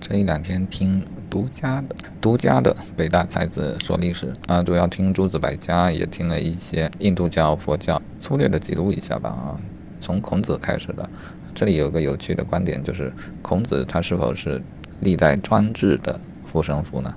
这一两天听独家的独家的北大才子说历史啊，主要听诸子百家，也听了一些印度教、佛教，粗略的记录一下吧啊。从孔子开始的，这里有个有趣的观点，就是孔子他是否是历代专制的护身符呢？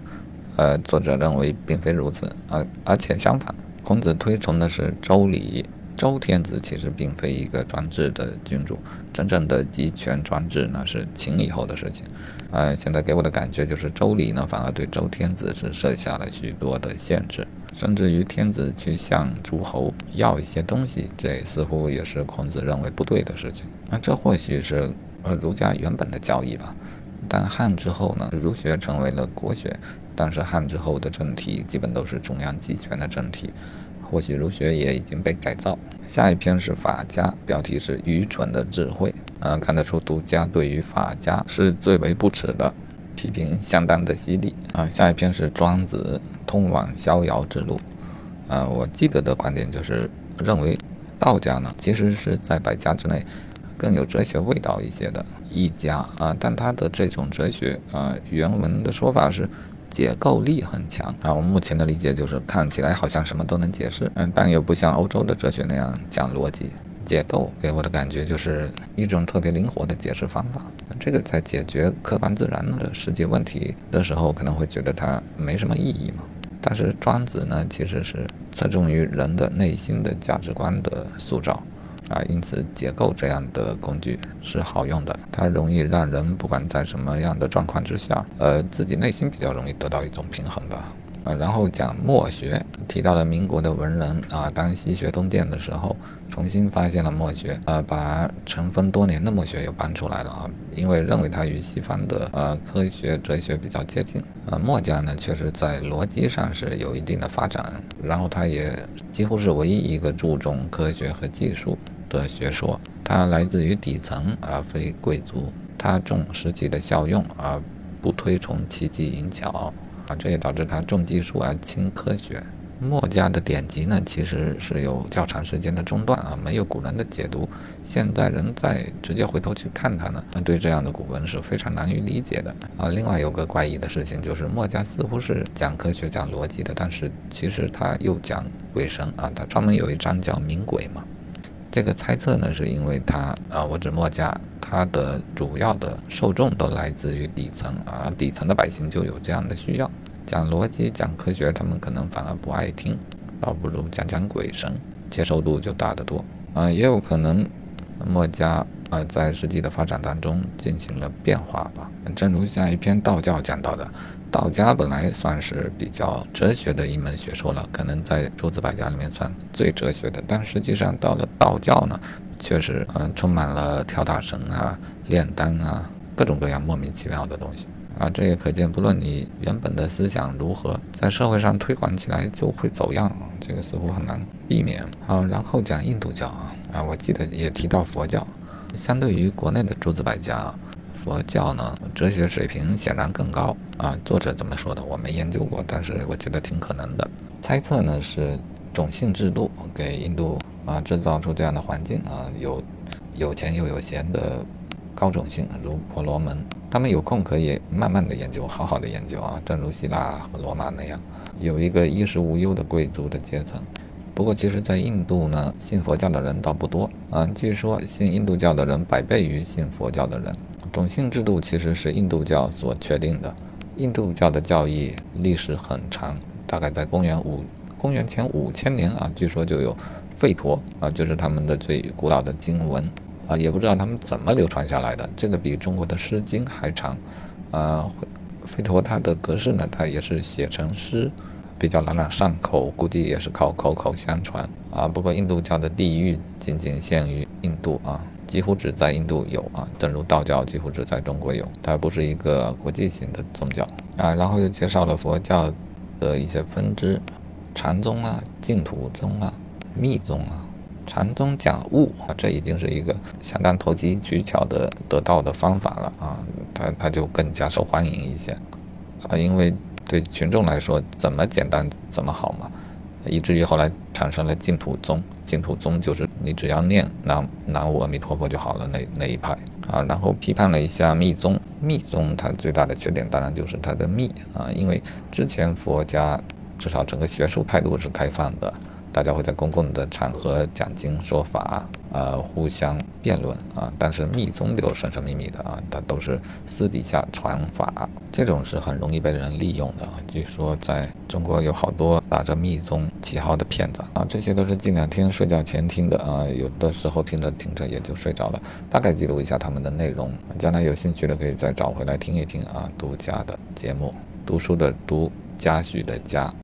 呃，作者认为并非如此啊，而且相反，孔子推崇的是周礼。周天子其实并非一个专制的君主，真正的集权专制呢是秦以后的事情。呃，现在给我的感觉就是周礼呢反而对周天子是设下了许多的限制，甚至于天子去向诸侯要一些东西，这似乎也是孔子认为不对的事情。那这或许是呃儒家原本的教义吧。但汉之后呢，儒学成为了国学，但是汉之后的政体基本都是中央集权的政体。或许儒学也已经被改造。下一篇是法家，标题是愚蠢的智慧。嗯，看得出独家对于法家是最为不耻的，批评相当的犀利。啊，下一篇是庄子，通往逍遥之路。啊，我记得的观点就是认为道家呢，其实是在百家之内更有哲学味道一些的一家啊，但他的这种哲学啊，原文的说法是。解构力很强啊！我目前的理解就是看起来好像什么都能解释，嗯，但又不像欧洲的哲学那样讲逻辑。解构给我的感觉就是一种特别灵活的解释方法。这个在解决客观自然的世界问题的时候，可能会觉得它没什么意义嘛。但是庄子呢，其实是侧重于人的内心的价值观的塑造。啊，因此结构这样的工具是好用的，它容易让人不管在什么样的状况之下，呃，自己内心比较容易得到一种平衡吧。啊，然后讲墨学，提到了民国的文人啊，当西学东渐的时候，重新发现了墨学，呃，把尘封多年的墨学又搬出来了啊，因为认为它与西方的呃科学哲学比较接近。呃，墨家呢，确实在逻辑上是有一定的发展，然后它也几乎是唯一一个注重科学和技术。的学说，它来自于底层而非贵族，它重实际的效用而不推崇奇技淫巧啊，这也导致它重技术而轻科学。墨家的典籍呢，其实是有较长时间的中断啊，没有古人的解读，现在人再直接回头去看它呢，那对这样的古文是非常难于理解的啊。另外有个怪异的事情就是，墨家似乎是讲科学、讲逻辑的，但是其实他又讲鬼神啊，他专门有一章叫冥鬼嘛。这个猜测呢，是因为他啊，我指墨家，他的主要的受众都来自于底层啊，底层的百姓就有这样的需要，讲逻辑、讲科学，他们可能反而不爱听，倒不如讲讲鬼神，接受度就大得多啊。也有可能墨家啊，在实际的发展当中进行了变化吧。正如下一篇道教讲到的。道家本来算是比较哲学的一门学说了，可能在诸子百家里面算最哲学的，但实际上到了道教呢，确实嗯充满了跳大神啊、炼丹啊各种各样莫名其妙的东西啊，这也可见不论你原本的思想如何，在社会上推广起来就会走样，这个似乎很难避免。好，然后讲印度教啊啊，我记得也提到佛教，相对于国内的诸子百家。佛教呢，哲学水平显然更高啊。作者怎么说的？我没研究过，但是我觉得挺可能的。猜测呢是种姓制度给印度啊制造出这样的环境啊，有有钱又有闲的高种姓，如婆罗门，他们有空可以慢慢的研究，好好的研究啊，正如希腊和罗马那样，有一个衣食无忧的贵族的阶层。不过，其实，在印度呢，信佛教的人倒不多啊。据说信印度教的人百倍于信佛教的人。种姓制度其实是印度教所确定的。印度教的教义历史很长，大概在公元五公元前五千年啊，据说就有吠陀啊，就是他们的最古老的经文啊，也不知道他们怎么流传下来的。这个比中国的诗经还长啊。吠陀它的格式呢，它也是写成诗，比较朗朗上口，估计也是靠口口相传啊。不过印度教的地域仅仅限于印度啊。几乎只在印度有啊，正如道教几乎只在中国有，它不是一个国际性的宗教啊。然后又介绍了佛教的一些分支，禅宗啊、净土宗啊、密宗啊。禅宗讲悟啊，这已经是一个相当投机取巧的得道的方法了啊，它它就更加受欢迎一些啊，因为对群众来说，怎么简单怎么好嘛。以至于后来产生了净土宗。净土宗就是你只要念南南无阿弥陀佛就好了那那一派啊。然后批判了一下密宗，密宗它最大的缺点当然就是它的密啊，因为之前佛家至少整个学术态度是开放的。大家会在公共的场合讲经说法，呃，互相辩论啊。但是密宗就神神秘秘的啊，它都是私底下传法，这种是很容易被人利用的啊。据说在中国有好多打着密宗旗号的骗子啊，这些都是近两天睡觉前听的啊，有的时候听着听着也就睡着了。大概记录一下他们的内容，将来有兴趣的可以再找回来听一听啊。独家的节目，读书的读，嘉许的嘉。